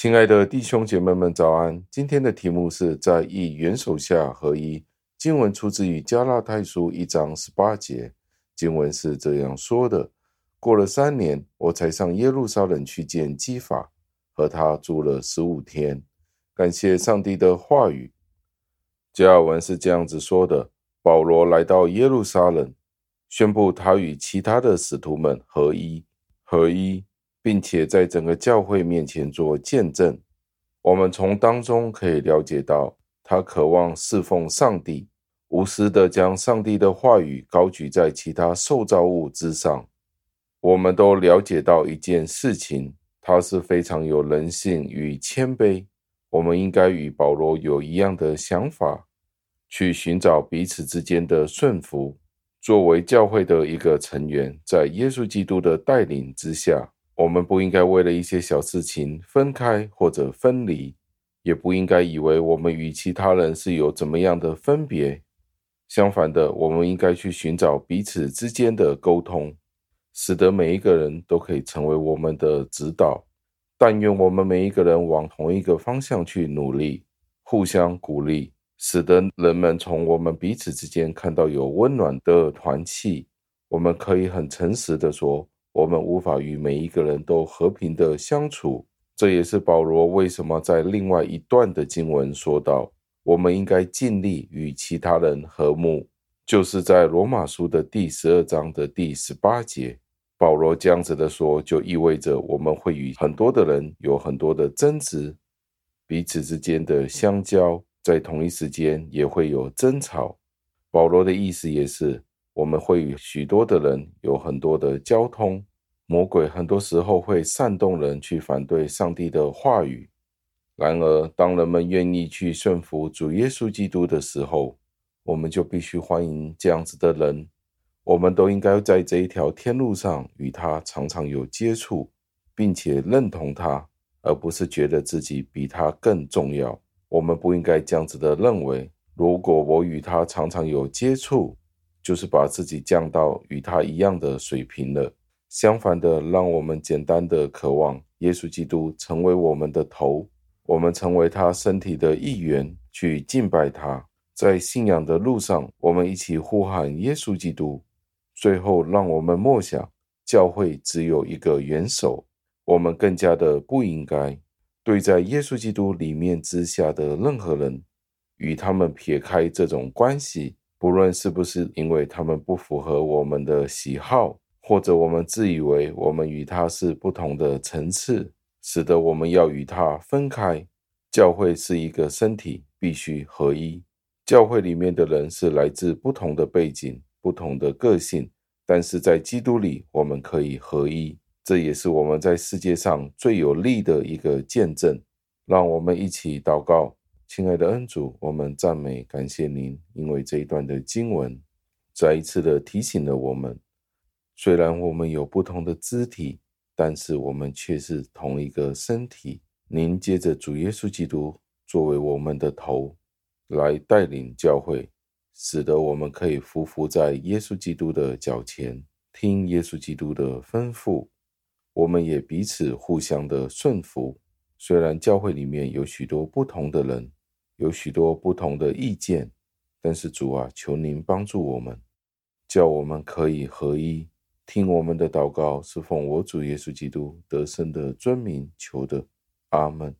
亲爱的弟兄姐妹们，早安！今天的题目是在一元首下合一。经文出自于加拉太书一章十八节，经文是这样说的：“过了三年，我才上耶路撒冷去见基法，和他住了十五天。”感谢上帝的话语。加尔文是这样子说的：保罗来到耶路撒冷，宣布他与其他的使徒们合一，合一。并且在整个教会面前做见证，我们从当中可以了解到，他渴望侍奉上帝，无私地将上帝的话语高举在其他受造物之上。我们都了解到一件事情，他是非常有人性与谦卑。我们应该与保罗有一样的想法，去寻找彼此之间的顺服。作为教会的一个成员，在耶稣基督的带领之下。我们不应该为了一些小事情分开或者分离，也不应该以为我们与其他人是有怎么样的分别。相反的，我们应该去寻找彼此之间的沟通，使得每一个人都可以成为我们的指导。但愿我们每一个人往同一个方向去努力，互相鼓励，使得人们从我们彼此之间看到有温暖的团契。我们可以很诚实的说。我们无法与每一个人都和平的相处，这也是保罗为什么在另外一段的经文说到，我们应该尽力与其他人和睦，就是在罗马书的第十二章的第十八节。保罗这样子的说，就意味着我们会与很多的人有很多的争执，彼此之间的相交，在同一时间也会有争吵。保罗的意思也是，我们会与许多的人有很多的交通。魔鬼很多时候会煽动人去反对上帝的话语，然而当人们愿意去顺服主耶稣基督的时候，我们就必须欢迎这样子的人。我们都应该在这一条天路上与他常常有接触，并且认同他，而不是觉得自己比他更重要。我们不应该这样子的认为，如果我与他常常有接触，就是把自己降到与他一样的水平了。相反的，让我们简单的渴望耶稣基督成为我们的头，我们成为他身体的一员，去敬拜他。在信仰的路上，我们一起呼喊耶稣基督。最后，让我们默想，教会只有一个元首，我们更加的不应该对在耶稣基督里面之下的任何人，与他们撇开这种关系，不论是不是因为他们不符合我们的喜好。或者我们自以为我们与他是不同的层次，使得我们要与他分开。教会是一个身体，必须合一。教会里面的人是来自不同的背景、不同的个性，但是在基督里我们可以合一。这也是我们在世界上最有力的一个见证。让我们一起祷告，亲爱的恩主，我们赞美感谢您，因为这一段的经文再一次的提醒了我们。虽然我们有不同的肢体，但是我们却是同一个身体。您借着主耶稣基督作为我们的头，来带领教会，使得我们可以匍匐在耶稣基督的脚前，听耶稣基督的吩咐。我们也彼此互相的顺服。虽然教会里面有许多不同的人，有许多不同的意见，但是主啊，求您帮助我们，叫我们可以合一。听我们的祷告，是奉我主耶稣基督得胜的尊名求的，阿门。